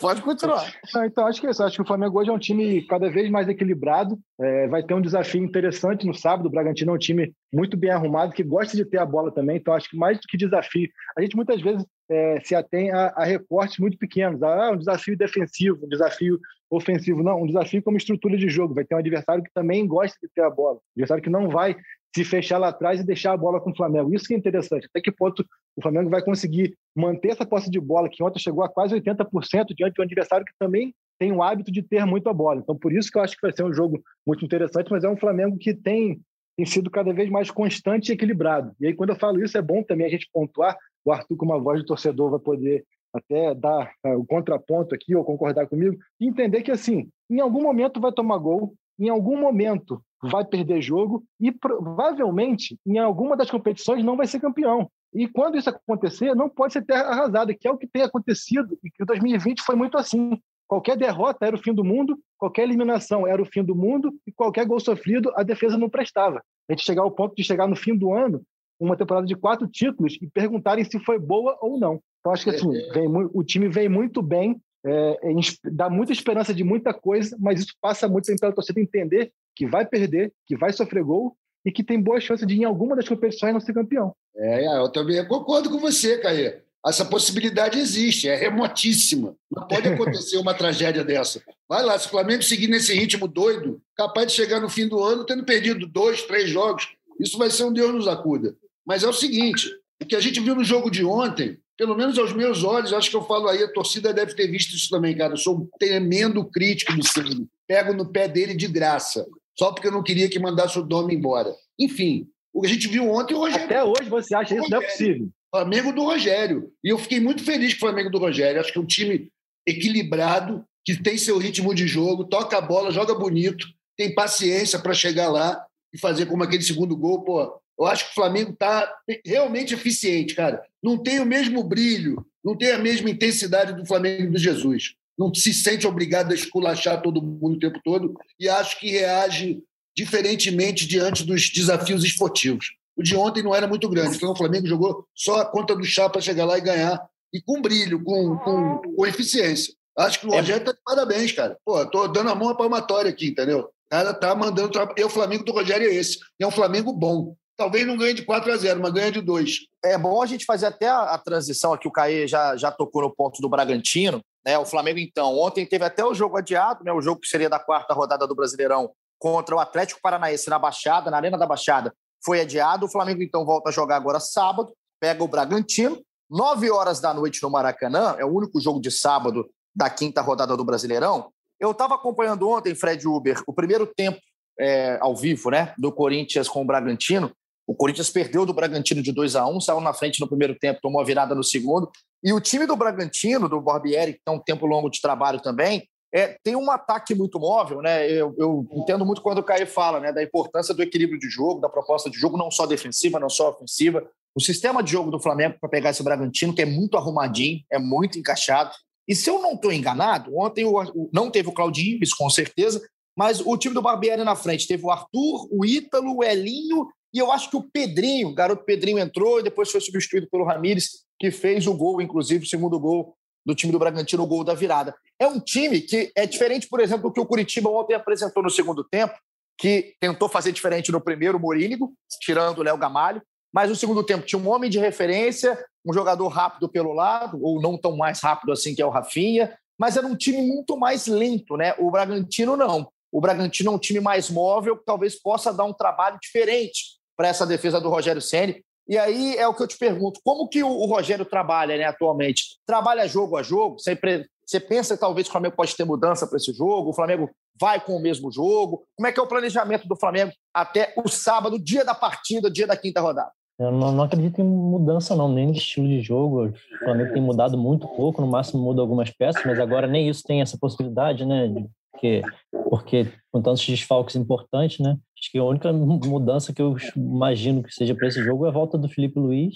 [SPEAKER 1] Pode continuar.
[SPEAKER 2] então, acho que é isso. Acho que o Flamengo hoje é um time cada vez mais equilibrado. É, vai ter um desafio interessante no sábado. O Bragantino é um time muito bem arrumado, que gosta de ter a bola também. Então, acho que mais do que desafio, a gente muitas vezes é, se atém a, a, recortes muito pequenos. Ah, um desafio defensivo, um desafio ofensivo. Não, um desafio como estrutura de jogo. Vai ter um adversário que também gosta de ter a bola. Um adversário que não vai se fechar lá atrás e deixar a bola com o Flamengo. Isso que é interessante. Até que ponto o Flamengo vai conseguir manter essa posse de bola, que ontem chegou a quase 80%, diante de um adversário que também tem o hábito de ter muito a bola. Então, por isso que eu acho que vai ser um jogo muito interessante, mas é um Flamengo que tem, tem sido cada vez mais constante e equilibrado. E aí, quando eu falo isso, é bom também a gente pontuar. O Arthur, com uma voz de torcedor, vai poder até dar uh, o contraponto aqui ou concordar comigo, entender que, assim, em algum momento vai tomar gol, em algum momento vai perder jogo e provavelmente em alguma das competições não vai ser campeão. E quando isso acontecer, não pode ser terra arrasada, que é o que tem acontecido e que o 2020 foi muito assim. Qualquer derrota era o fim do mundo, qualquer eliminação era o fim do mundo e qualquer gol sofrido a defesa não prestava. A gente chegar ao ponto de chegar no fim do ano, uma temporada de quatro títulos e perguntarem se foi boa ou não. Então acho que assim, vem, o time vem muito bem, é, é, dá muita esperança de muita coisa, mas isso passa muito pela torcida entender que vai perder, que vai sofrer gol e que tem boa chance de, em alguma das competições, não ser campeão.
[SPEAKER 4] É, eu também concordo com você, Caê. Essa possibilidade existe, é remotíssima. Não pode acontecer uma tragédia dessa. Vai lá, se o Flamengo seguir nesse ritmo doido, capaz de chegar no fim do ano tendo perdido dois, três jogos, isso vai ser um Deus nos acuda. Mas é o seguinte: o que a gente viu no jogo de ontem, pelo menos aos meus olhos, acho que eu falo aí, a torcida deve ter visto isso também, cara. Eu sou um tremendo crítico do Ceni pego no pé dele de graça, só porque eu não queria que mandasse o Domi embora. Enfim, o que a gente viu ontem, o Rogério.
[SPEAKER 2] Até hoje você acha isso? Não é possível.
[SPEAKER 4] Flamengo do Rogério. E eu fiquei muito feliz com o Flamengo do Rogério. Acho que é um time equilibrado, que tem seu ritmo de jogo, toca a bola, joga bonito, tem paciência para chegar lá e fazer como aquele segundo gol. Pô, eu acho que o Flamengo está realmente eficiente, cara. Não tem o mesmo brilho, não tem a mesma intensidade do Flamengo do Jesus. Não se sente obrigado a esculachar todo mundo o tempo todo e acho que reage diferentemente diante dos desafios esportivos. O de ontem não era muito grande, então o Flamengo jogou só a conta do chá para chegar lá e ganhar, e com brilho, com, com, com eficiência. Acho que o Rogério está de parabéns, cara. Pô, tô dando a mão à palmatória aqui, entendeu? O cara tá mandando. E o Flamengo do Rogério é esse. É um Flamengo bom. Talvez não ganhe de 4 a 0, mas ganha de 2.
[SPEAKER 1] É bom a gente fazer até a, a transição aqui. O Caê já, já tocou no ponto do Bragantino. Né? O Flamengo, então, ontem teve até o jogo adiado, né? o jogo que seria da quarta rodada do Brasileirão contra o Atlético Paranaense na Baixada, na Arena da Baixada, foi adiado. O Flamengo, então, volta a jogar agora sábado, pega o Bragantino. Nove horas da noite no Maracanã, é o único jogo de sábado da quinta rodada do Brasileirão. Eu estava acompanhando ontem, Fred Uber, o primeiro tempo é, ao vivo, né, do Corinthians com o Bragantino. O Corinthians perdeu do Bragantino de 2 a 1 saiu na frente no primeiro tempo, tomou a virada no segundo. E o time do Bragantino, do Barbieri, que tem um tempo longo de trabalho também, é, tem um ataque muito móvel, né? Eu, eu, entendo muito quando o Caio fala né, da importância do equilíbrio de jogo, da proposta de jogo, não só defensiva, não só ofensiva. O sistema de jogo do Flamengo para pegar esse Bragantino, que é muito arrumadinho, é muito encaixado. E se eu não estou enganado, ontem o, o, não teve o Claudinho, isso com certeza, mas o time do Barbieri na frente teve o Arthur, o Ítalo, o Elinho e eu acho que o Pedrinho, o garoto Pedrinho entrou e depois foi substituído pelo Ramires, que fez o gol, inclusive o segundo gol do time do Bragantino, o gol da virada. É um time que é diferente, por exemplo, do que o Curitiba ontem apresentou no segundo tempo, que tentou fazer diferente no primeiro, o Morínigo, tirando o Léo Gamalho, mas no segundo tempo tinha um homem de referência, um jogador rápido pelo lado, ou não tão mais rápido assim que é o Rafinha, mas era um time muito mais lento, né? O Bragantino não. O Bragantino é um time mais móvel, que talvez possa dar um trabalho diferente para essa defesa do Rogério Ceni. E aí é o que eu te pergunto: como que o, Rogério trabalha né, atualmente? Trabalha jogo a jogo? Sempre, você pensa que talvez o Flamengo pode ter mudança para esse jogo? O Flamengo vai com o mesmo jogo? Como é que é o planejamento do Flamengo até o sábado, dia da partida, dia da quinta rodada?
[SPEAKER 3] Eu não, não, acredito em mudança, não, nem de estilo de jogo. O Flamengo tem mudado muito pouco, no máximo muda algumas peças, mas agora nem isso tem essa possibilidade, né? De porque, porque com tantos desfalques importantes, né? Acho que a única mudança que eu imagino que seja para esse jogo é a volta do Felipe Luiz,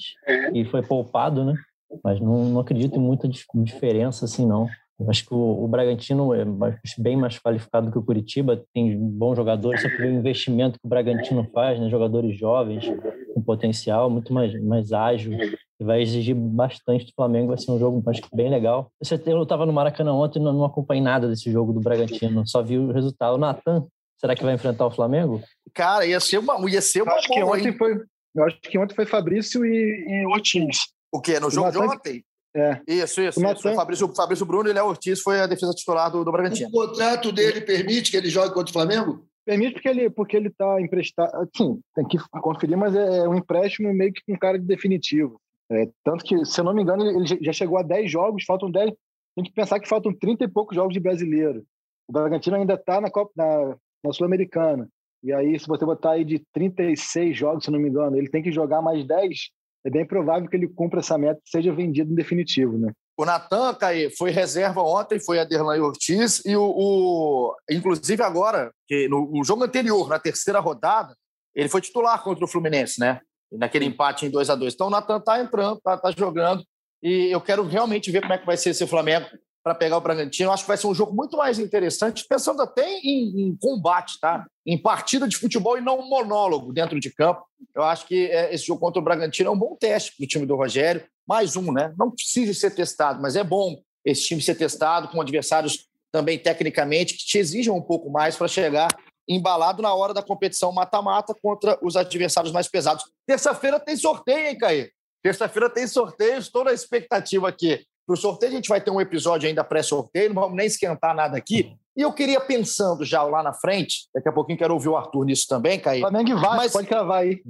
[SPEAKER 3] que foi poupado, né? Mas não, não acredito em muita diferença assim, não. Eu acho que o, o Bragantino é bem mais qualificado que o Curitiba, tem bons jogadores, só que o investimento que o Bragantino faz, né? jogadores jovens, com potencial, muito mais, mais ágil, vai exigir bastante do Flamengo, vai ser um jogo acho bem legal. Eu estava no Maracanã ontem e não, não acompanhei nada desse jogo do Bragantino, só vi o resultado. O Natan, será que vai enfrentar o Flamengo?
[SPEAKER 1] Cara, ia ser uma, ia ser uma
[SPEAKER 2] acho que ontem foi, Eu acho que ontem foi Fabrício e, e Ortiz.
[SPEAKER 1] O quê? No jogo de ontem?
[SPEAKER 2] É.
[SPEAKER 1] Isso, isso. O, isso. o Fabrício, o Fabrício Bruno e Léo Ortiz foi a defesa titular do, do Bragantino.
[SPEAKER 4] O contrato dele permite que ele jogue contra o Flamengo?
[SPEAKER 2] Permite porque ele porque ele está emprestado. Sim, tem que conferir, mas é, é um empréstimo meio que com cara de definitivo. É, tanto que, se eu não me engano, ele já chegou a 10 jogos, faltam 10. Tem que pensar que faltam 30 e poucos jogos de brasileiro. O Bragantino ainda está na, Copa, na, na Sul-Americana. E aí, se você botar aí de 36 jogos, se não me engano, ele tem que jogar mais 10 é bem provável que ele cumpra essa meta e seja vendido em definitivo, né?
[SPEAKER 1] O Natan, Caí, foi reserva ontem, foi a Derlan Ortiz, e o, o, inclusive agora, que no, jogo anterior, na terceira rodada, ele foi titular contra o Fluminense, né? Naquele empate em 2 a 2 Então o Natan tá entrando, tá, tá jogando, e eu quero realmente ver como é que vai ser esse Flamengo para pegar o Bragantino. Eu acho que vai ser um jogo muito mais interessante, pensando até em, em, combate, tá? Em partida de futebol e não um monólogo dentro de campo. Eu acho que é, esse jogo contra o Bragantino é um bom teste para o time do Rogério. Mais um, né? Não precisa ser testado, mas é bom esse time ser testado com adversários também tecnicamente que te exijam um pouco mais para chegar embalado na hora da competição mata-mata contra os adversários mais pesados. Terça-feira tem sorteio, hein, Caí? Terça-feira tem sorteio, estou na expectativa aqui para o sorteio, a gente vai ter um episódio ainda pré-sorteio, não vamos nem esquentar nada aqui. E eu queria, pensando já lá na frente, daqui a pouquinho quero ouvir o Arthur nisso também, Caí.
[SPEAKER 2] Flamengo vai, mas... pode cravar aí.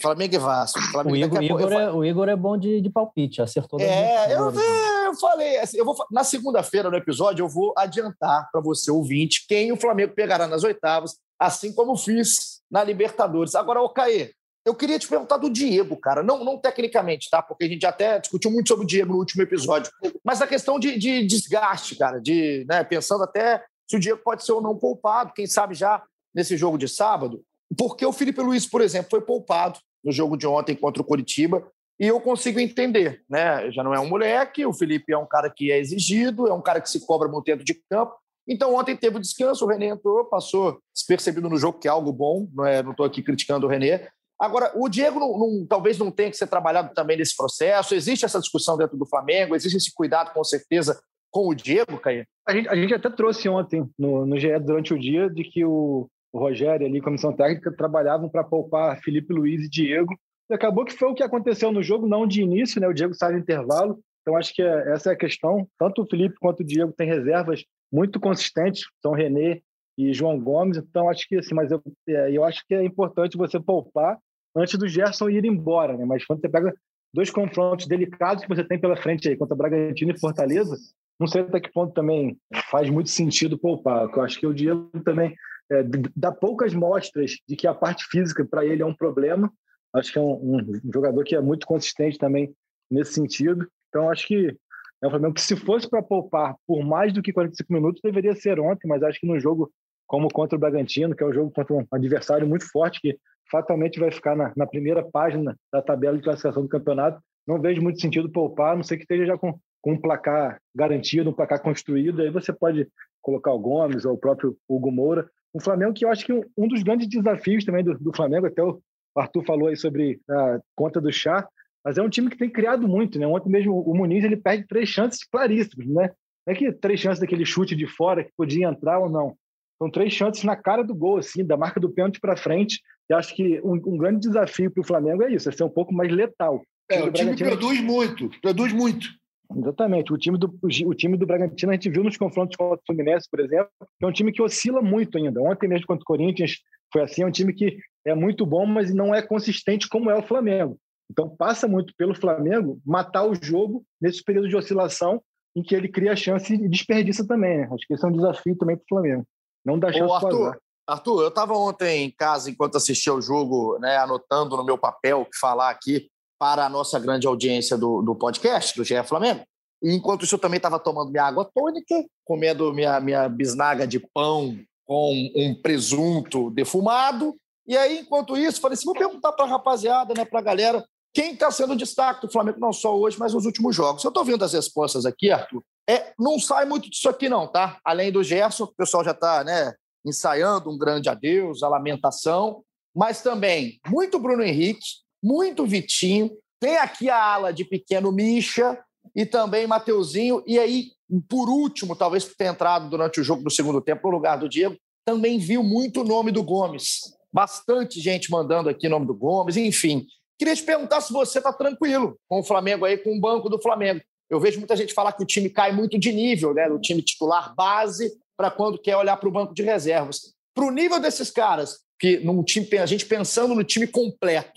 [SPEAKER 1] Flamengo e Vasco. Flamengo
[SPEAKER 3] o, Igor, Igor é, o Igor é bom de, de palpite, acertou.
[SPEAKER 1] É, eu, eu falei, assim, eu vou, na segunda-feira no episódio eu vou adiantar para você, ouvinte, quem o Flamengo pegará nas oitavas, assim como fiz na Libertadores. Agora, o Caê, eu queria te perguntar do Diego, cara. Não, não tecnicamente, tá? Porque a gente até discutiu muito sobre o Diego no último episódio. Mas a questão de, de desgaste, cara, de né, pensando até se o Diego pode ser ou não poupado, quem sabe já nesse jogo de sábado. Porque o Felipe Luiz, por exemplo, foi poupado no jogo de ontem contra o Coritiba. E eu consigo entender, né? Já não é um moleque, o Felipe é um cara que é exigido, é um cara que se cobra muito dentro de campo. Então, ontem teve o descanso, o René entrou, passou despercebido no jogo, que é algo bom, não estou é, aqui criticando o René. Agora, o Diego não, não, talvez não tenha que ser trabalhado também nesse processo. Existe essa discussão dentro do Flamengo, existe esse cuidado, com certeza, com o Diego, Caio?
[SPEAKER 2] A gente, a gente até trouxe ontem no, no GE durante o dia de que o, o Rogério ali, comissão técnica, trabalhavam para poupar Felipe Luiz e Diego. E acabou que foi o que aconteceu no jogo, não de início, né? O Diego sai no intervalo. Então acho que é, essa é a questão. Tanto o Felipe quanto o Diego têm reservas muito consistentes, são René e João Gomes. Então acho que assim, mas eu, é, eu acho que é importante você poupar antes do Gerson ir embora, né? Mas quando você pega dois confrontos delicados que você tem pela frente aí contra Bragantino e Fortaleza, não sei até que ponto também faz muito sentido poupar. Eu acho que o Diego também é, dá poucas mostras de que a parte física para ele é um problema. Acho que é um, um, jogador que é muito consistente também nesse sentido. Então, acho que é um Flamengo que, se fosse para poupar por mais do que 45 minutos, deveria ser ontem, mas acho que no jogo como contra o Bragantino, que é um jogo contra um adversário muito forte, que fatalmente vai ficar na, na primeira página da tabela de classificação do campeonato, não vejo muito sentido poupar, a não sei que esteja já com, com um placar garantido, um placar construído, aí você pode colocar o Gomes ou o próprio Hugo Moura, o Flamengo, que eu acho que um, um dos grandes desafios também do, do, Flamengo, até o Arthur falou aí sobre a conta do chá, mas é um time que tem criado muito, né? Ontem mesmo o Muniz ele perde três chances claríssimas, né? Não é que três chances daquele chute de fora que podia entrar ou não. São três chances na cara do gol, assim, da marca do pênalti para frente. E acho que um, um grande desafio para o Flamengo é isso, é ser um pouco mais letal.
[SPEAKER 4] É, o time produz muito, produz muito.
[SPEAKER 2] Exatamente. O time, do, o time do Bragantino a gente viu nos confrontos contra o Fluminense, por exemplo, que é um time que oscila muito ainda. Ontem mesmo contra o Corinthians foi assim, é um time que é muito bom, mas não é consistente como é o Flamengo. Então passa muito pelo Flamengo matar o jogo nesse período de oscilação em que ele cria chance e desperdiça também. Né? Acho que esse é um desafio também para o Flamengo. Não dá chance
[SPEAKER 1] para Arthur, Arthur, eu estava ontem em casa enquanto assistia ao jogo, né, anotando no meu papel que falar aqui para a nossa grande audiência do, do podcast, do GE Flamengo. E enquanto isso, eu também estava tomando minha água tônica, comendo minha, minha bisnaga de pão com um presunto defumado. E aí, enquanto isso, falei assim: vou perguntar para a rapaziada, né, para a galera, quem está sendo destaque do Flamengo, não só hoje, mas nos últimos jogos. Eu estou vendo as respostas aqui, Arthur. É, não sai muito disso aqui, não, tá? Além do Gerson, o pessoal já está né, ensaiando um grande adeus, a lamentação, mas também muito Bruno Henrique, muito Vitinho. Tem aqui a ala de pequeno Misha e também Mateuzinho. E aí, por último, talvez por ter entrado durante o jogo do segundo tempo no lugar do Diego, também viu muito o nome do Gomes. Bastante gente mandando aqui o nome do Gomes, enfim. Queria te perguntar se você está tranquilo com o Flamengo aí, com o banco do Flamengo. Eu vejo muita gente falar que o time cai muito de nível, né? Do time titular base para quando quer olhar para o banco de reservas. Para o nível desses caras, que num time, a gente pensando no time completo,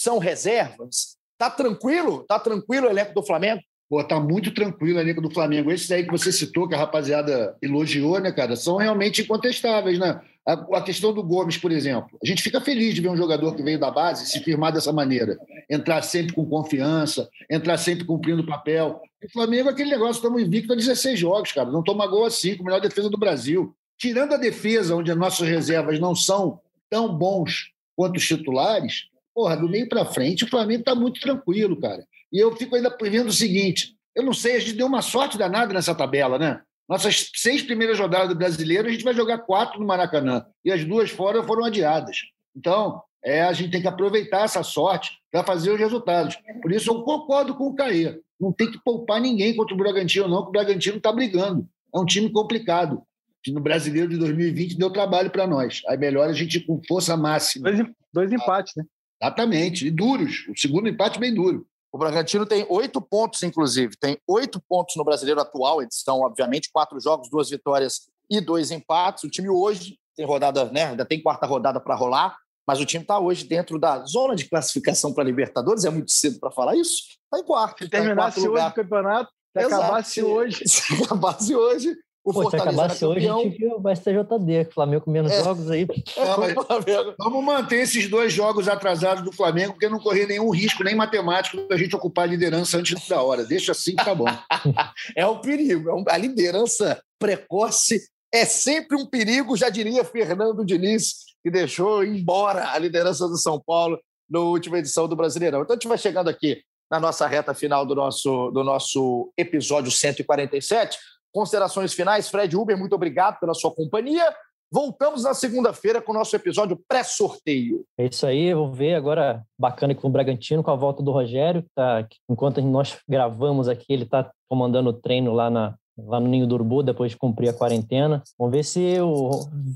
[SPEAKER 1] são reservas? Tá tranquilo? Tá tranquilo o elenco do Flamengo?
[SPEAKER 4] Pô, tá muito tranquilo o elenco do Flamengo. Esses aí que você citou, que a rapaziada elogiou, né, cara, são realmente incontestáveis, né? A, a, questão do Gomes, por exemplo. A gente fica feliz de ver um jogador que veio da base se firmar dessa maneira. Entrar sempre com confiança, entrar sempre cumprindo o papel. O Flamengo é aquele negócio, estamos invicto a 16 jogos, cara. Não toma gol a melhor defesa do Brasil. Tirando a defesa, onde as nossas reservas não são tão bons quanto os titulares, porra, do meio para frente, o Flamengo está muito tranquilo, cara. E eu fico ainda vendo o seguinte: eu não sei, a gente deu uma sorte danada nessa tabela, né? Nossas seis primeiras rodadas do brasileiro, a gente vai jogar quatro no Maracanã. E as duas fora foram adiadas. Então, é, a gente tem que aproveitar essa sorte para fazer os resultados. Por isso, eu concordo com o Caê. Não tem que poupar ninguém contra o Bragantino, não, porque o Bragantino está brigando. É um time complicado. No brasileiro de 2020 deu trabalho para nós. Aí melhor a gente ir com força máxima.
[SPEAKER 2] Dois, dois empates, né?
[SPEAKER 4] Exatamente, e duros. O segundo empate bem duro.
[SPEAKER 1] O Bragantino tem oito pontos, inclusive. Tem oito pontos no brasileiro atual, edição, obviamente, quatro jogos, duas vitórias e dois empates. O time hoje tem rodada, né? Ainda tem quarta rodada para rolar. mas o time está hoje dentro da zona de classificação para Libertadores. É muito cedo para falar isso. Está em quarto.
[SPEAKER 2] Se terminasse tá hoje o campeonato, se acabasse hoje.
[SPEAKER 1] Se acabasse hoje, o
[SPEAKER 3] Pô, se acabasse hoje, a gente viu o STJD, Flamengo com menos
[SPEAKER 1] É.
[SPEAKER 3] jogos aí.
[SPEAKER 4] É, vamos manter esses dois jogos atrasados do Flamengo, porque não correr nenhum risco, nem matemático, da gente ocupar a liderança antes da hora. Deixa assim que tá bom.
[SPEAKER 1] É um perigo. É um- a liderança precoce é sempre um perigo, já diria Fernando Diniz, que deixou embora a liderança do São Paulo na última edição do Brasileirão. Então a gente vai chegando aqui na nossa reta final do nosso, do nosso episódio 147. Considerações finais, Fred Uber, muito obrigado pela sua companhia. Voltamos na segunda-feira com o nosso episódio pré-sorteio.
[SPEAKER 3] É isso aí, vamos ver agora bacana com o Bragantino, com a volta do Rogério, que tá, enquanto nós gravamos aqui, ele está comandando o treino lá, na, lá no Ninho do Urubu, depois de cumprir a quarentena. Vamos ver se, o,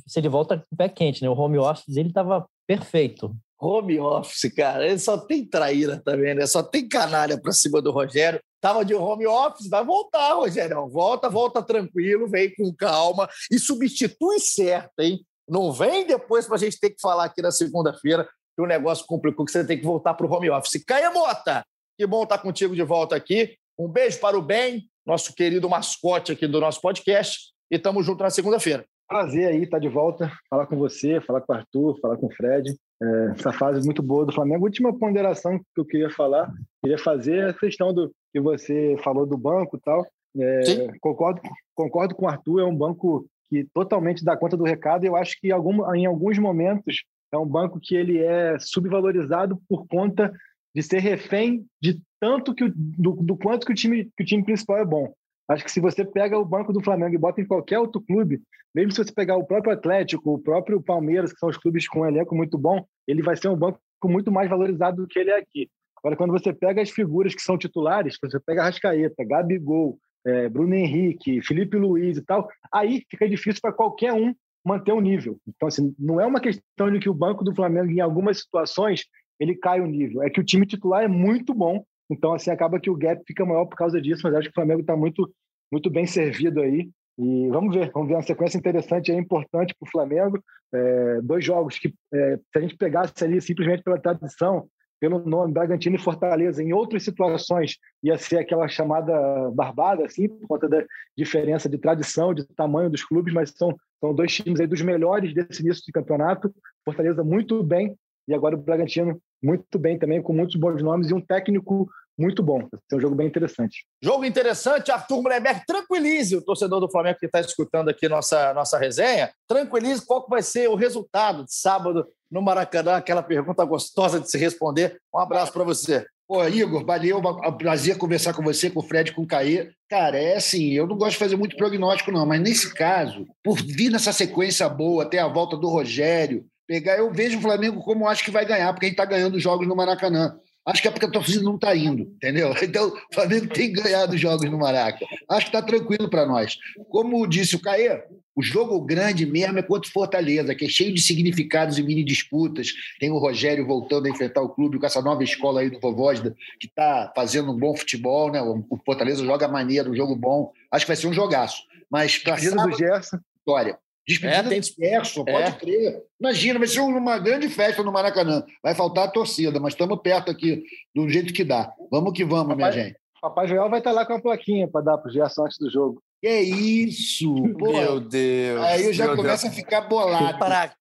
[SPEAKER 3] se ele volta com o pé quente, né? O home office dele estava perfeito.
[SPEAKER 1] Home office, cara, ele só tem traíra também, né? Só tem canalha pra cima do Rogério. Tava de home office, vai voltar, Rogério. Volta, volta tranquilo, vem com calma e substitui certo, hein? Não vem depois pra gente ter que falar aqui na segunda-feira que o negócio complicou, que você tem que voltar pro home office. Caia Mota, que bom estar contigo de volta aqui. Um beijo para o Ben, nosso querido mascote aqui do nosso podcast, e tamo junto na segunda-feira.
[SPEAKER 2] Prazer aí estar de volta, falar com você, falar com o Arthur, falar com o Fred. É, essa fase muito boa do Flamengo. Última ponderação que eu queria falar, queria fazer é a questão do que você falou do banco e tal. É, concordo, concordo com o Arthur, é um banco que totalmente dá conta do recado. Eu acho que em, algum, em alguns momentos é um banco que ele é subvalorizado por conta de ser refém de tanto que o- do, do quanto que o time que o time principal é bom. Acho que se você pega o banco do Flamengo e bota em qualquer outro clube, mesmo se você pegar o próprio Atlético, o próprio Palmeiras, que são os clubes com um elenco muito bom, ele vai ser um banco muito mais valorizado do que ele é aqui. Agora, quando você pega as figuras que são titulares, você pega Rascaeta, Gabigol, eh, Bruno Henrique, Felipe Luiz e tal, aí fica difícil para qualquer um manter o nível. Então, assim, não é uma questão de que o banco do Flamengo, em algumas situações, ele cai o nível. É que o time titular é muito bom, então, assim, acaba que o gap fica maior por causa disso, mas acho que o Flamengo está muito, muito bem servido aí. E vamos ver, vamos ver uma sequência interessante aí, importante para o Flamengo. É, dois jogos que, é, se a gente pegasse ali simplesmente pela tradição, pelo nome Bragantino e Fortaleza, em outras situações ia ser aquela chamada barbada, assim, por conta da diferença de tradição, de tamanho dos clubes, mas são, são dois times aí dos melhores desse início de campeonato. Fortaleza muito bem e agora o Bragantino muito bem também, com muitos bons nomes e um técnico muito bom. Vai ser um jogo bem interessante.
[SPEAKER 1] Jogo interessante, Arthur Mullenberg, tranquilize o torcedor do Flamengo que está escutando aqui nossa, nossa resenha, tranquilize qual que vai ser o resultado de sábado no Maracanã, aquela pergunta gostosa de se responder. Um abraço para você.
[SPEAKER 4] Pô, Igor, valeu, é um prazer conversar com você, com o Fred, com o Caê. Cara, é assim, eu não gosto de fazer muito prognóstico, não, mas nesse caso, por vir nessa sequência boa, até a volta do Rogério, pegar, eu vejo o Flamengo como acho que vai ganhar, porque a gente está ganhando jogos no Maracanã. Acho que é porque a torcida não está indo, entendeu? Então, o Flamengo tem ganhado jogos no Maraca. Acho que está tranquilo para nós. Como disse o Caê, o jogo grande mesmo é contra o Fortaleza, que é cheio de significados e mini disputas. Tem o Rogério voltando a enfrentar o clube com essa nova escola aí do Vovósda, que está fazendo um bom futebol, né? O Fortaleza joga maneiro, um jogo bom. Acho que vai ser um jogaço. Mas para
[SPEAKER 2] Despedida do Gerson.
[SPEAKER 4] vitória. Despedida
[SPEAKER 1] É, tem-
[SPEAKER 4] do Gerson, pode
[SPEAKER 1] É.
[SPEAKER 4] crer. Imagina, vai ser uma grande festa no Maracanã. Vai faltar a torcida, mas estamos perto aqui, do jeito que dá. Vamos que vamos, minha
[SPEAKER 2] Papai-
[SPEAKER 4] gente.
[SPEAKER 2] Papai Joel vai estar lá com a plaquinha para dar para o Gerson antes do jogo.
[SPEAKER 4] Que isso? Pô,
[SPEAKER 1] Deus.
[SPEAKER 4] aí eu já
[SPEAKER 1] meu
[SPEAKER 4] começo a ficar bolado.
[SPEAKER 1] Pra quê?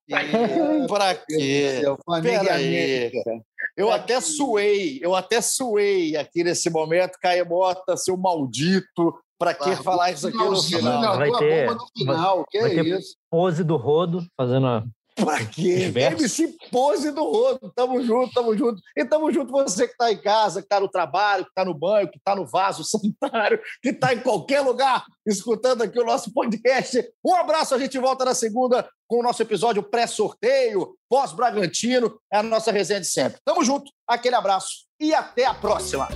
[SPEAKER 1] Pra quê? Pera aí. Eu até suei, eu até suei aqui nesse momento, Caio Mota, seu maldito. Pra que
[SPEAKER 4] Largou
[SPEAKER 1] falar isso aqui no final?
[SPEAKER 4] largou
[SPEAKER 3] Vai ter-
[SPEAKER 4] bomba no final. Que
[SPEAKER 3] vai
[SPEAKER 4] é
[SPEAKER 3] ter-
[SPEAKER 4] isso?
[SPEAKER 3] Pose do Rodo, fazendo a
[SPEAKER 1] Pra quê?
[SPEAKER 3] Diverso.
[SPEAKER 1] MC Pose do Rodo. Tamo junto, tamo junto. E tamo junto você que tá em casa, que tá no trabalho, que tá no banho, que tá no vaso sanitário, que tá em qualquer lugar escutando aqui o nosso podcast. Um abraço, a gente volta na segunda com o nosso episódio pré-sorteio, pós-Bragantino. É a nossa resenha de sempre. Tamo junto, aquele abraço e até a próxima.